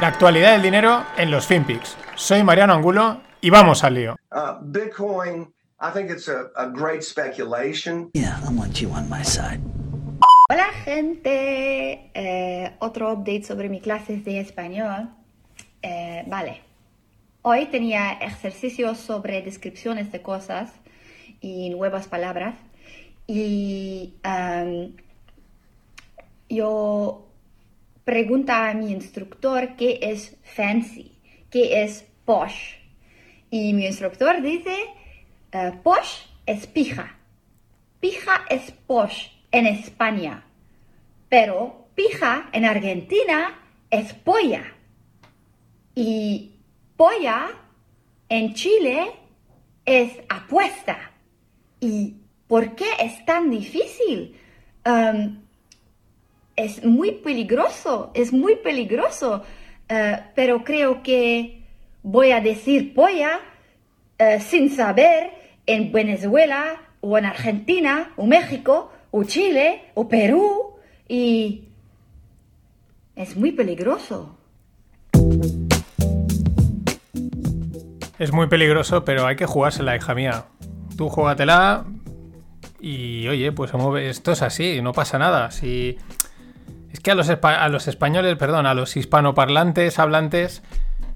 La actualidad del dinero en los FinPix. Soy Mariano Angulo y vamos al lío. Uh, Bitcoin, I think it's a, a great speculation. Yeah, I want you on my side. Hola gente, Eh, otro update sobre mis clases de español. Eh, vale, hoy tenía ejercicios sobre descripciones de cosas y nuevas palabras y um, yo pregunta a mi instructor qué es fancy, qué es posh. Y mi instructor dice, eh, posh es pija. Pija es posh en España. Pero pija en Argentina es polla. Y polla en Chile es apuesta. ¿Y por qué es tan difícil? Um, es muy peligroso, es muy peligroso, eh, pero creo que voy a decir polla eh, sin saber en Venezuela o en Argentina o México o Chile o Perú y es muy peligroso. Es muy peligroso, pero hay que jugársela, hija mía. Tú juégatela y oye, pues esto es así, no pasa nada. Si es que a los, españoles, perdón, a los hispanoparlantes, hablantes,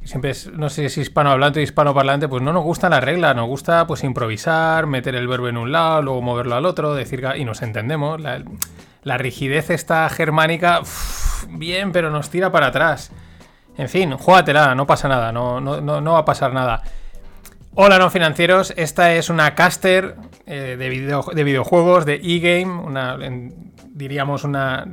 siempre es, no sé si es hispanohablante o hispanoparlante, pues no nos gusta la regla, nos gusta pues improvisar, meter el verbo en un lado, luego moverlo al otro, decir y nos entendemos. La, rigidez esta germánica, bien, pero nos tira para atrás. En fin, júgatela, no pasa nada, no, no, no, va a pasar nada. Hola no financieros, esta es una caster eh, de, de, videojuegos de e-game, diríamos una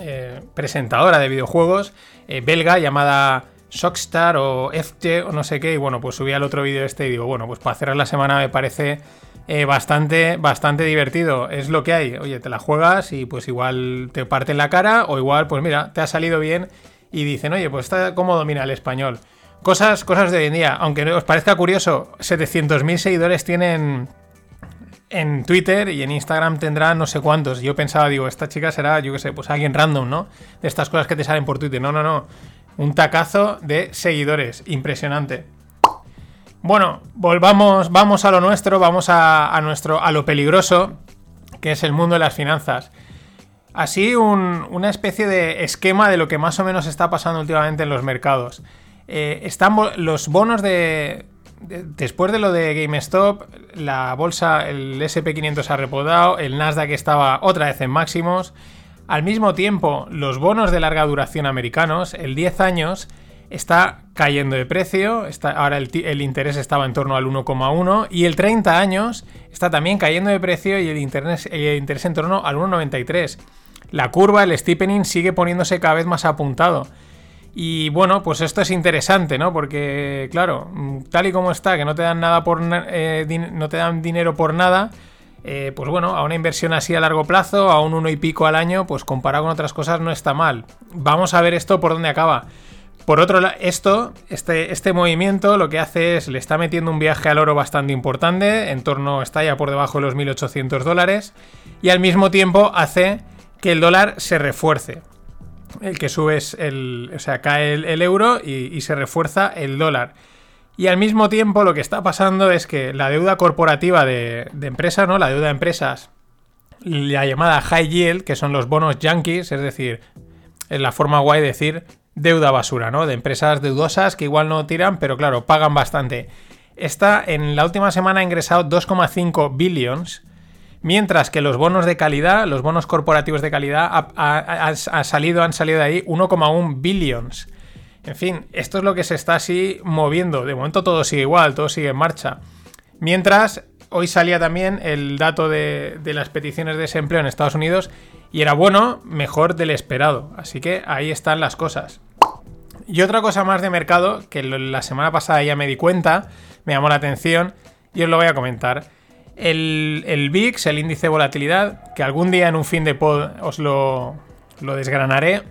eh, presentadora de videojuegos eh, belga llamada Shockstar o FT o no sé qué. Y bueno, pues subí al otro vídeo este y digo, bueno, pues para cerrar la semana me parece eh, bastante, bastante divertido. Es lo que hay. Oye, te la juegas y pues igual te parte la cara o igual, pues mira, te ha salido bien y dicen, oye, pues está cómo domina el español. Cosas, cosas de hoy en día. Aunque os parezca curioso, 700.000 seguidores tienen en Twitter y en Instagram tendrá no sé cuántos. Yo pensaba, digo, esta chica será, yo qué sé, pues alguien random, ¿no? De estas cosas que te salen por Twitter. No, no, no. Un tacazo de seguidores. Impresionante. Bueno, volvamos, vamos a lo nuestro, vamos a, nuestro, a lo peligroso, que es el mundo de las finanzas. Así una especie de esquema de lo que más o menos está pasando últimamente en los mercados. Eh, están los bonos de, después de lo de GameStop, la bolsa, el SP500 ha repodado, el Nasdaq estaba otra vez en máximos. Al mismo tiempo, los bonos de larga duración americanos, el 10 años, está cayendo de precio. Está, ahora el, interés estaba en torno al 1,1 y el 30 años está también cayendo de precio y el interés, el interés en torno al 1,93. La curva, el steepening, sigue poniéndose cada vez más apuntado. Y bueno, pues esto es interesante, ¿no? Porque, claro, mm, tal y como está, que no te dan nada por eh, no te dan dinero por nada, eh, pues bueno, a una inversión así a largo plazo, a un uno y pico al año, pues comparado con otras cosas no está mal. Vamos a ver esto por dónde acaba. Por otro lado, esto, este, este movimiento lo que hace es, le está metiendo un viaje al oro bastante importante, en torno, está ya por debajo de los 1.800 dólares, y al mismo tiempo hace que el dólar se refuerce el que sube es el. O sea, cae el, euro y, se refuerza el dólar. Y al mismo tiempo lo que está pasando es que la deuda corporativa de, empresas, ¿no? La deuda de empresas, la llamada high yield, que son los bonos yankees, es decir, es la forma guay de decir deuda basura, ¿no? De empresas deudosas que igual no tiran, pero claro, pagan bastante. Esta en la última semana ha ingresado 2,5 billions Mientras que los bonos de calidad, los bonos corporativos de calidad, ha, salido, han salido de ahí 1,1 billions. En fin, esto es lo que se está así moviendo. De momento todo sigue igual, todo sigue en marcha. Mientras, hoy salía también el dato de, de las peticiones de desempleo en Estados Unidos y era bueno, mejor del esperado. Así que ahí están las cosas. Y otra cosa más de mercado, que la semana pasada ya me di cuenta, me llamó la atención y os lo voy a comentar. El, VIX, el índice de volatilidad, que algún día en un fin de pod os lo, desgranaré.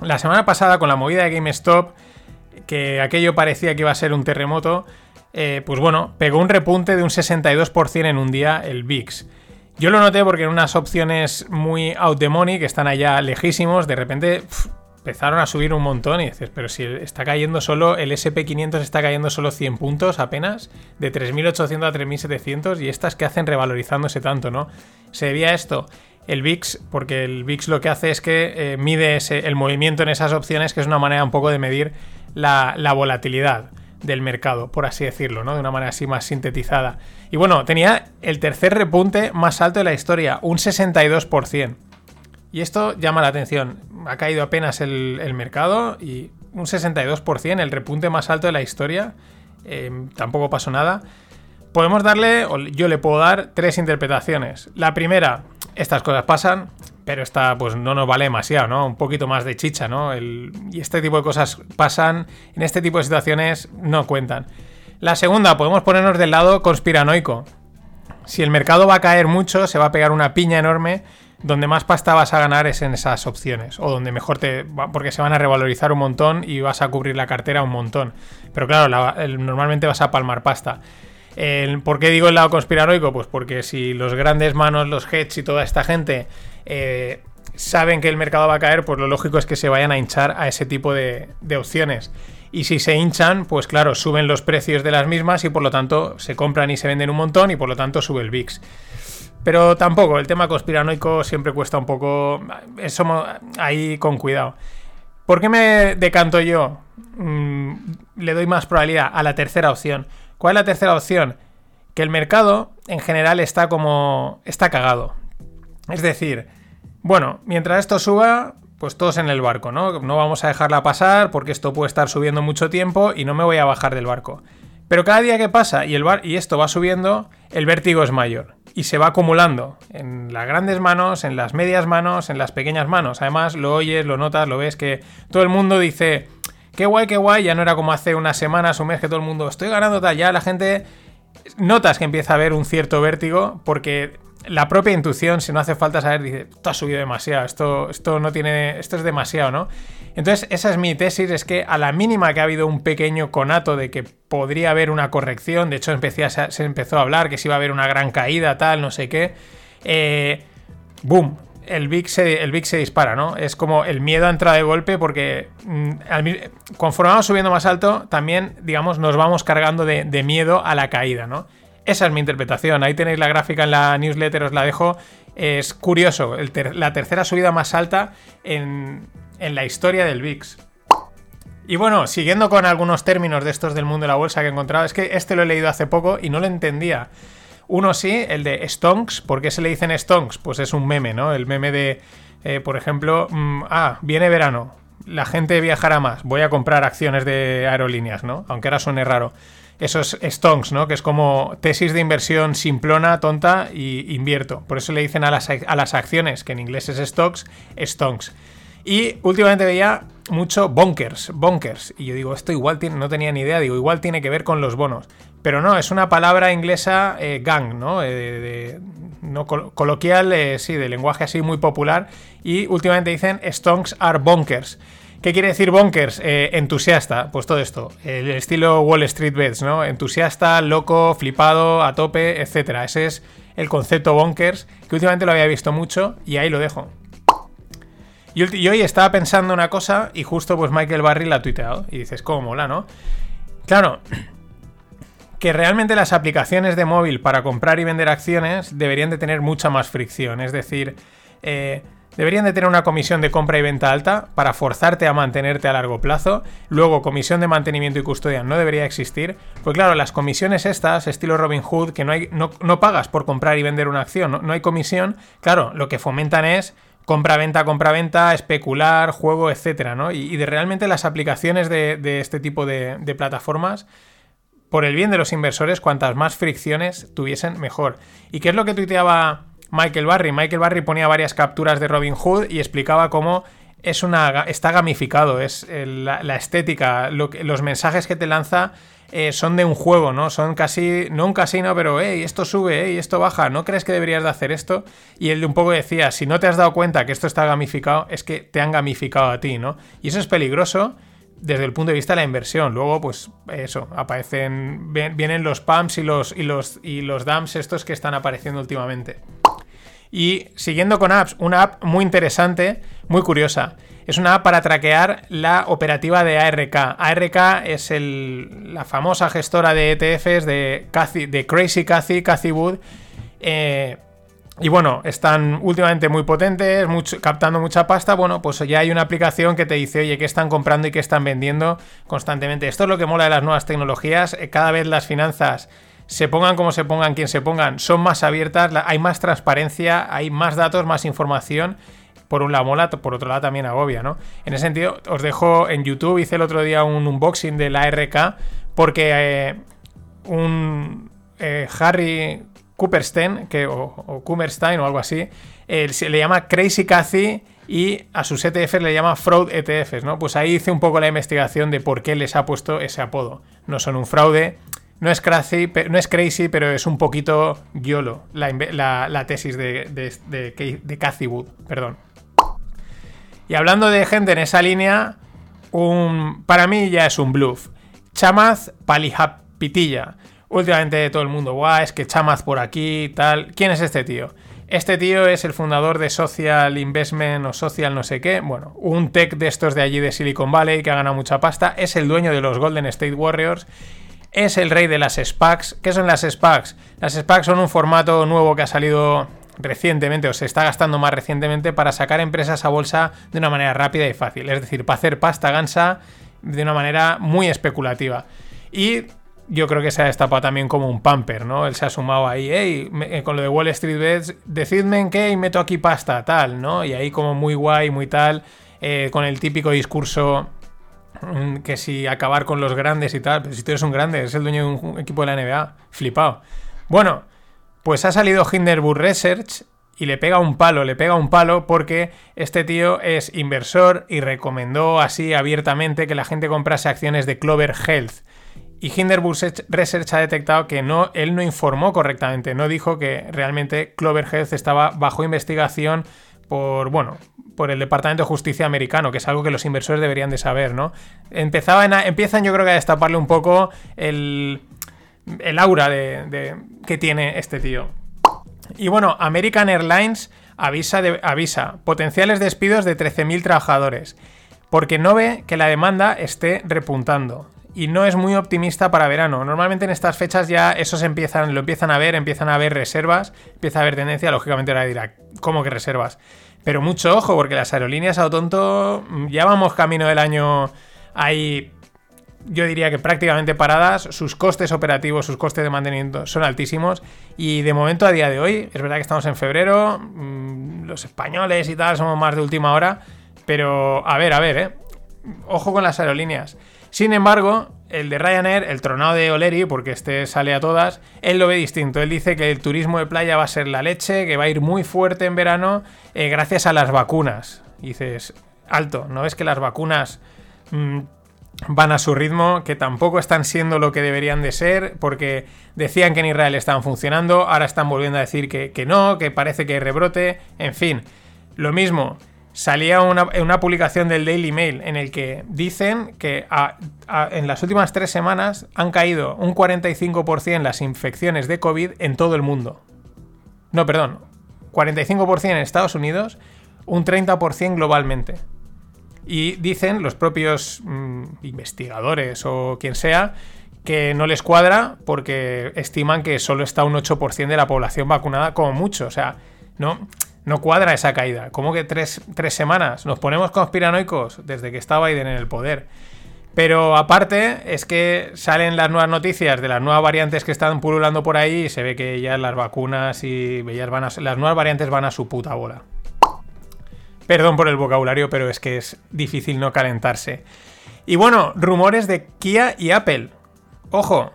La semana pasada con la movida de GameStop, que aquello parecía que iba a ser un terremoto, eh, pues bueno, pegó un repunte de un 62% en un día el VIX. Yo lo noté porque en unas opciones muy out the money, que están allá lejísimos, de repente empezaron a subir un montón y dices, pero si está cayendo solo, el SP500 está cayendo solo 100 puntos apenas, de 3.800 a 3.700 y estas que hacen revalorizándose tanto, ¿no? Se debía esto el VIX, porque el VIX lo que hace es que eh, mide el movimiento en esas opciones, que es una manera un poco de medir la, la, volatilidad del mercado, por así decirlo, ¿no? De una manera así más sintetizada. Y bueno, tenía el tercer repunte más alto de la historia, un 62%. Y esto llama la atención. Ha caído apenas el, mercado y un 62%, el repunte más alto de la historia. Eh, tampoco pasó nada. Podemos darle, o yo le puedo dar tres interpretaciones. La primera, estas cosas pasan, pero esta pues no nos vale demasiado, ¿no? Un poquito más de chicha, ¿no? y este tipo de cosas pasan, en este tipo de situaciones no cuentan. La segunda, podemos ponernos del lado conspiranoico. Si el mercado va a caer mucho, se va a pegar una piña enorme, donde más pasta vas a ganar es en esas opciones, o donde mejor te... porque se van a revalorizar un montón y vas a cubrir la cartera un montón. Pero claro, normalmente vas a palmar pasta. ¿Por qué digo el lado conspiranoico? Pues porque si los grandes manos, los hedge y toda esta gente eh, saben que el mercado va a caer, pues lo lógico es que se vayan a hinchar a ese tipo de, opciones. Y si se hinchan, pues claro, suben los precios de las mismas y por lo tanto se compran y se venden un montón y por lo tanto sube el VIX. Pero tampoco, el tema conspiranoico siempre cuesta un poco. Eso ahí con cuidado. ¿Por qué me decanto yo? Mm, le doy más probabilidad a la tercera opción. ¿Cuál es la tercera opción? Que el mercado en general está como... está cagado. Es decir, bueno, mientras esto suba, pues todos en el barco, ¿no? No vamos a dejarla pasar porque esto puede estar subiendo mucho tiempo y no me voy a bajar del barco. Pero cada día que pasa y, el bar y esto va subiendo, el vértigo es mayor y se va acumulando en las grandes manos, en las medias manos, en las pequeñas manos. Además, lo oyes, lo notas, lo ves que todo el mundo dice, qué guay, qué guay, ya no era como hace unas semanas, un mes que todo el mundo, estoy ganando tal, ya la gente notas que empieza a haber un cierto vértigo porque la propia intuición, si no hace falta saber, dice, esto ha subido demasiado, esto, esto no tiene, esto es demasiado, ¿no? Entonces, esa es mi tesis, es que a la mínima que ha habido un pequeño conato de que podría haber una corrección, de hecho se empezó a hablar que si iba a haber una gran caída, tal, no sé qué, eh, boom, el VIX, se, el se dispara, ¿no? Es como el miedo a entrar de golpe porque mm, conforme vamos subiendo más alto, también, digamos, nos vamos cargando de, miedo a la caída, ¿no? Esa es mi interpretación. Ahí tenéis la gráfica en la newsletter, os la dejo. Es curioso, la tercera subida más alta en, en la historia del VIX. Y bueno, siguiendo con algunos términos de estos del mundo de la bolsa que he encontrado, es que este lo he leído hace poco y no lo entendía. Uno sí, el de Stonks. ¿Por qué se le dicen Stonks? Pues es un meme, ¿no? El meme de, eh, por ejemplo, mm, ah, viene verano, la gente viajará más, voy a comprar acciones de aerolíneas, ¿no? Aunque ahora suene raro. Eso es Stonks, ¿no? Que es como tesis de inversión simplona, tonta y invierto. Por eso le dicen a las, a las acciones, que en inglés es stocks, Stonks. Y últimamente veía mucho bonkers, bonkers. Y yo digo, esto igual no tenía ni idea, digo, igual tiene que ver con los bonos. Pero no, es una palabra inglesa eh, gang, ¿no? Eh, no coloquial, eh, sí, de lenguaje así muy popular. Y últimamente dicen stonks are bonkers. ¿Qué quiere decir bonkers? entusiasta, pues todo esto. El estilo Wall Street Bets, ¿no? Entusiasta, loco, flipado, a tope, etcétera. Ese es el concepto bonkers, que últimamente lo había visto mucho y ahí lo dejo. Y, hoy estaba pensando una cosa y justo pues Michael Barry la ha tuiteado. Y dices, ¿cómo mola, no? Claro, que realmente las aplicaciones de móvil para comprar y vender acciones deberían de tener mucha más fricción. Es decir, eh, deberían de tener una comisión de compra y venta alta para forzarte a mantenerte a largo plazo. Luego, comisión de mantenimiento y custodia no debería existir. Pues claro, las comisiones estas, estilo Robin Hood, que no, no, pagas por comprar y vender una acción, no, hay comisión, claro, lo que fomentan es compra-venta, compra-venta, especular, juego, etcétera, ¿no? Y, de realmente las aplicaciones de, este tipo de, plataformas, por el bien de los inversores, cuantas más fricciones tuviesen, mejor. ¿Y qué es lo que tuiteaba Michael Barry? Michael Barry ponía varias capturas de Robin Hood y explicaba cómo es una, está gamificado, es la, estética, los mensajes que te lanza eh, son de un juego, ¿no? Son casi, no un casino, pero, esto sube, esto baja, ¿no crees que deberías de hacer esto? Y él un poco decía, si no te has dado cuenta que esto está gamificado, es que te han gamificado a ti, ¿no? Y eso es peligroso desde el punto de vista de la inversión. Luego, pues eso, aparecen, vienen los pumps y los, y los, y los dumps estos que están apareciendo últimamente. Y siguiendo con apps, una app muy interesante, muy curiosa. Es una app para traquear la operativa de ARK. ARK es la famosa gestora de ETFs de, Crazy Cathy, Cathy Wood. Eh, y bueno, están últimamente muy potentes, captando mucha pasta. Bueno, pues ya hay una aplicación que te dice, oye, qué están comprando y qué están vendiendo constantemente. Esto es lo que mola de las nuevas tecnologías. eh, Cada vez las finanzas, se pongan como se pongan, quien se pongan, son más abiertas, hay más transparencia, hay más datos, más información. Por un lado mola, por otro lado también agobia, ¿no? En ese sentido, os dejo en YouTube, hice el otro día un unboxing de la RK, porque eh, un eh, Harry Cooperstein, que, o, o o algo así, eh, se le llama Crazy Cathy y a sus ETFs le llama Fraud ETFs, ¿no? Pues ahí hice un poco la investigación de por qué les ha puesto ese apodo. No son un fraude, no es crazy, no es crazy pero es un poquito YOLO, la, tesis de, de, Cathy Wood, perdón. Y hablando de gente en esa línea, un, para mí ya es un bluff. Chamaz Palihapitilla. Últimamente todo el mundo, guau, es que Chamaz por aquí, tal. ¿Quién es este tío? Este tío es el fundador de Social Investment o Social no sé qué. Bueno, un tech de estos de allí de Silicon Valley que ha ganado mucha pasta. Es el dueño de los Golden State Warriors. Es el rey de las SPACs. ¿Qué son las SPACs? Las SPACs son un formato nuevo que ha salido recientemente o se está gastando más recientemente para sacar empresas a bolsa de una manera rápida y fácil. Es decir, para hacer pasta gansa de una manera muy especulativa. Y yo creo que se ha destapado también como un pamper, ¿no? Él se ha sumado ahí, hey, me- eh, con lo de Wall Street Bets, decidme en qué y meto aquí pasta, tal, ¿no? Y ahí como muy guay, muy tal, eh, con el típico discurso que si acabar con los grandes y tal, pero si tú eres un grande, eres el dueño de un equipo de la NBA, flipado. Bueno, pues ha salido Hinderburg Research y le pega un palo, le pega un palo porque este tío es inversor y recomendó así abiertamente que la gente comprase acciones de Clover Health. Y Hinderburg Research ha detectado que no, él no informó correctamente, no dijo que realmente Clover Health estaba bajo investigación por, bueno, por el Departamento de Justicia americano, que es algo que los inversores deberían de saber, ¿no? Empezaban a- empiezan yo creo que a destaparle un poco el, el aura de, que tiene este tío. Y bueno, American Airlines avisa, avisa potenciales despidos de 13.000 trabajadores, porque no ve que la demanda esté repuntando. Y no es muy optimista para verano. Normalmente en estas fechas ya esos empiezan, lo empiezan a ver, empiezan a ver reservas, empieza a haber tendencia, lógicamente ahora dirá, ¿cómo que reservas? Pero mucho ojo, porque las aerolíneas a lo tonto mm, ya vamos camino del año ahí yo diría que prácticamente paradas, sus costes operativos, sus costes de mantenimiento son altísimos y de momento a día de hoy, es verdad que estamos en febrero, mm, los españoles y tal somos más de última hora, pero a ver, a ver, eh. ojo con las aerolíneas. Sin embargo, el de Ryanair, el tronado de Oleri, porque este sale a todas, él lo ve distinto. Él dice que el turismo de playa va a ser la leche, que va a ir muy fuerte en verano eh, gracias a las vacunas. Dices, alto, ¿no ves que las vacunas mm, van a su ritmo, que tampoco están siendo lo que deberían de ser, porque decían que en Israel estaban funcionando, ahora están volviendo a decir que, que no, que parece que hay rebrote, en fin, lo mismo. Salía una, publicación del Daily Mail en el que dicen que en las últimas tres semanas han caído un 45% las infecciones de COVID en todo el mundo. No, perdón, 45% en Estados Unidos, un 30% globalmente. Y dicen los propios mm, investigadores o quien sea que no les cuadra porque estiman que solo está un 8% de la población vacunada como mucho. O sea, no, no cuadra esa caída. ¿Cómo que tres, tres semanas? Nos ponemos conspiranoicos desde que está Biden en el poder. Pero aparte es que salen las nuevas noticias de las nuevas variantes que están pululando por ahí y se ve que ya las vacunas y van a, las nuevas variantes van a su puta bola. Perdón por el vocabulario, pero es que es difícil no calentarse. Y bueno, rumores de Kia y Apple. Ojo,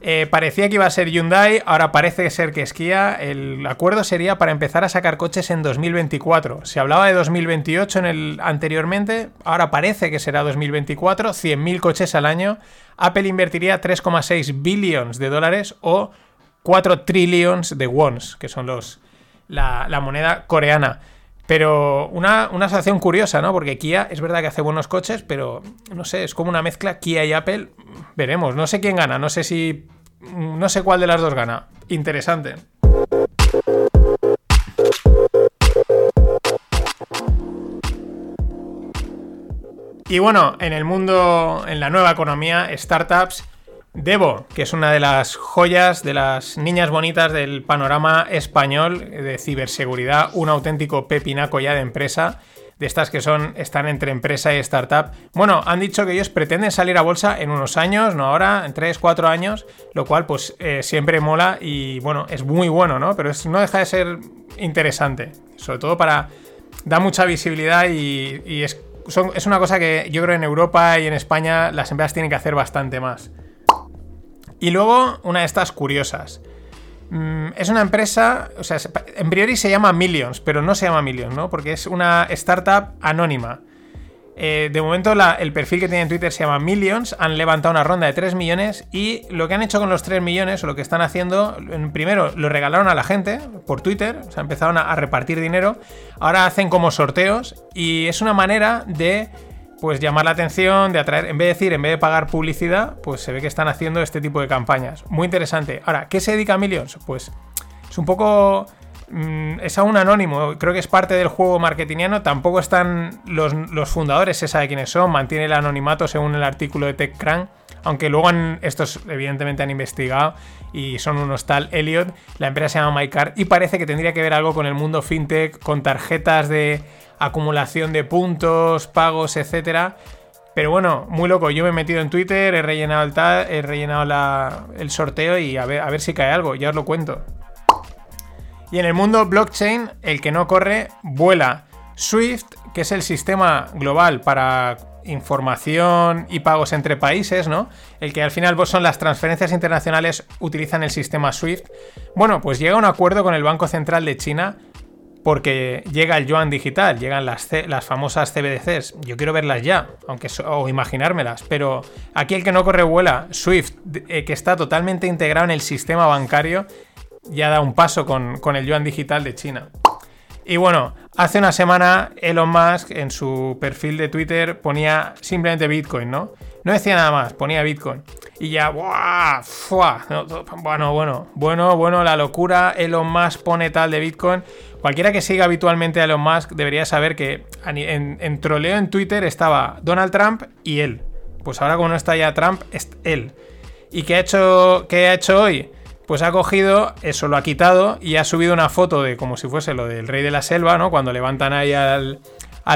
eh, parecía que iba a ser Hyundai, ahora parece ser que es. El acuerdo sería para empezar a sacar coches en 2024. Se hablaba de 2028 en el anteriormente, ahora parece que será 2024, 100.000 coches al año. Apple invertiría 3,6 billions de dólares o 4 trillions de wons, que son los la moneda coreana. Pero una, una curiosa, ¿no? Porque Kia es verdad que hace buenos coches, pero no sé, es como una mezcla Kia y Apple. Veremos, no sé quién gana, no sé si. No sé cuál de las dos gana. Interesante. Y bueno, en el mundo, en la nueva economía, startups, Devo, que es una de las joyas, de las niñas bonitas del panorama español de ciberseguridad, un auténtico pepinaco ya de empresa, de estas que son, están entre empresa y startup. Bueno, han dicho que ellos pretenden salir a bolsa en unos años, no ahora, en 3, 4 años, lo cual pues eh, siempre mola y bueno, es muy bueno, ¿no? Pero no deja de ser interesante, sobre todo para... da mucha visibilidad y, es, es una cosa que yo creo en Europa y en España las empresas tienen que hacer bastante más. Y luego una de estas curiosas. Mm, es una empresa, o sea, en priori se llama Millions, pero no se llama Millions, ¿no? Porque es una startup anónima. Eh, de momento el perfil que tiene en Twitter se llama Millions, han levantado una ronda de 3 millones y lo que han hecho con los 3 millones o lo que están haciendo, primero lo regalaron a la gente por Twitter, o sea, empezaron a repartir dinero, ahora hacen como sorteos y es una manera de pues llamar la atención, de atraer, en vez de decir, en vez de pagar publicidad, pues se ve que están haciendo este tipo de campañas. Muy interesante. Ahora, ¿qué se dedica a Millions? Pues es un poco... Mm, es aún anónimo, creo que es parte del juego marketingiano, tampoco están los, fundadores, se sabe quiénes son, mantiene el anonimato según el artículo de TechCrunch, aunque luego estos evidentemente han investigado y son unos tal Elliot, la empresa se llama MyCard y parece que tendría que ver algo con el mundo fintech, con tarjetas de acumulación de puntos, pagos, etcétera. Pero bueno, muy loco. Yo me he metido en Twitter, he rellenado el, he rellenado el sorteo y a ver, a ver si cae algo, ya os lo cuento. Y en el mundo blockchain, el que no corre, vuela. Swift, que es el sistema global para información y pagos entre países, ¿no? El que al final son las transferencias internacionales utilizan el sistema SWIFT. Bueno, pues llega a un acuerdo con el Banco Central de China porque llega el yuan digital, llegan las, las famosas CBDCs. Yo quiero verlas ya, aunque o imaginármelas, pero aquí el que no corre vuela, Swift, eh, que está totalmente integrado en el sistema bancario, ya da un paso con, con el yuan digital de China. Y bueno, hace una semana Elon Musk en su perfil de Twitter ponía simplemente Bitcoin, ¿no? No decía nada más, ponía Bitcoin. Y ya, ¡buah! ¡fua! Bueno, bueno, bueno, bueno, la locura. Elon Musk pone tal de Bitcoin. Cualquiera que siga habitualmente a Elon Musk debería saber que en, troleo en Twitter estaba Donald Trump y él. Pues ahora como no está ya Trump, es él. ¿Y qué ha hecho, qué ha hecho hoy? Pues ha cogido, eso lo ha quitado y ha subido una foto de como si fuese lo del rey de la selva, ¿no? Cuando levantan ahí al,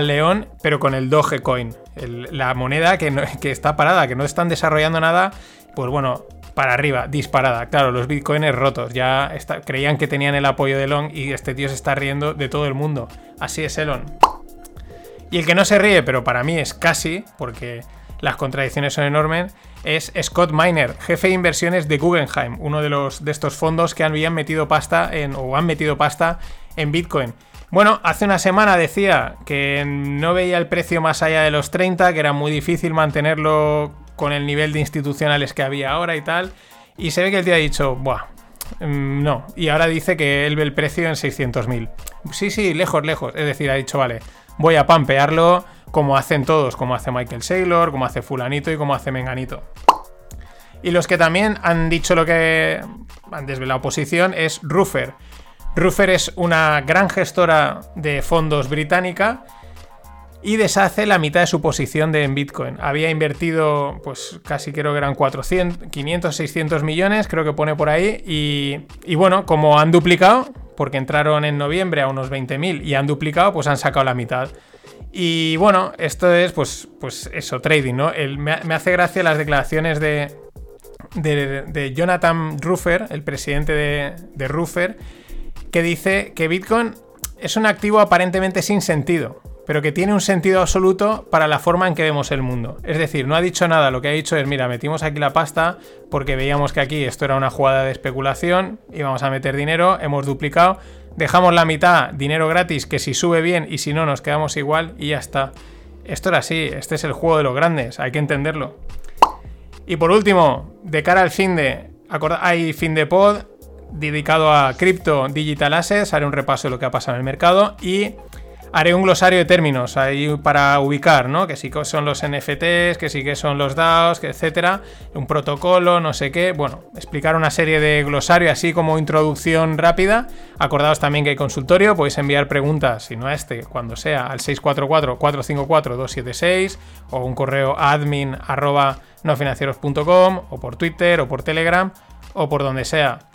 león, pero con el Dogecoin, la moneda que, que está parada, que no están desarrollando nada. Pues bueno, para arriba, disparada. Claro, los bitcoins rotos. Ya creían que tenían el apoyo de Elon y este tío se está riendo de todo el mundo. Así es Elon. Y el que no se ríe, pero para mí es casi, porque las contradicciones son enormes, es Scott Miner, jefe de inversiones de Guggenheim, uno de, los, de estos fondos que habían metido pasta en, o han metido pasta en Bitcoin. Bueno, hace una semana decía que no veía el precio más allá de los 30, que era muy difícil mantenerlo con el nivel de institucionales que había ahora y tal. Y se ve que el tío ha dicho, buah, mm, no. Y ahora dice que él ve el precio en 600.000. Sí, sí, lejos, lejos. Es decir, ha dicho, vale, voy a pampearlo como hacen todos, como hace Michael Saylor, como hace Fulanito y como hace Menganito. Y los que también han dicho lo que han desvelado posición es Ruffer. Ruffer es una gran gestora de fondos británica y deshace la mitad de su posición de en Bitcoin. Había invertido, pues casi creo que eran 400, 500, 600 millones, creo que pone por ahí. Y, bueno, como han duplicado, porque entraron en noviembre a unos 20.000 y han duplicado, pues han sacado la mitad. Y bueno, esto es pues, pues eso, trading, ¿no? me, hace gracia las declaraciones de, de, Jonathan Ruffer, el presidente de, de Ruffer, que dice que Bitcoin es un activo aparentemente sin sentido pero que tiene un sentido absoluto para la forma en que vemos el mundo. Es decir, no ha dicho nada, lo que ha dicho es, mira, metimos aquí la pasta porque veíamos que aquí esto era una jugada de especulación, íbamos a meter dinero, hemos duplicado, dejamos la mitad, dinero gratis, que si sube bien y si no nos quedamos igual y ya está. Esto era así, este es el juego de los grandes, hay que entenderlo. Y por último, de cara al fin de... Hay fin de pod dedicado a cripto digital assets, haré un repaso de lo que ha pasado en el mercado y haré un glosario de términos ahí para ubicar, ¿no? Que sí que son los NFTs, que sí que son los DAOs, que etcétera, un protocolo, no sé qué. Bueno, explicar una serie de glosario así como introducción rápida. Acordaos también que hay consultorio, podéis enviar preguntas, si no a este, cuando sea, al 644-454-276 o un correo admin arroba nofinancieros.com o por Twitter o por Telegram o por donde sea.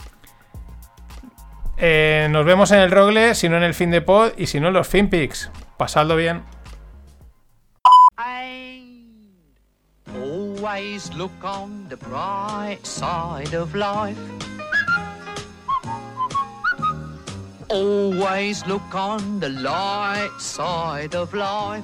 Eh, nos vemos en el Rogle, si no en el fin de pod y si no en los FinPix. Pasadlo bien. Always look on the bright side of life. Always look on the light side of life.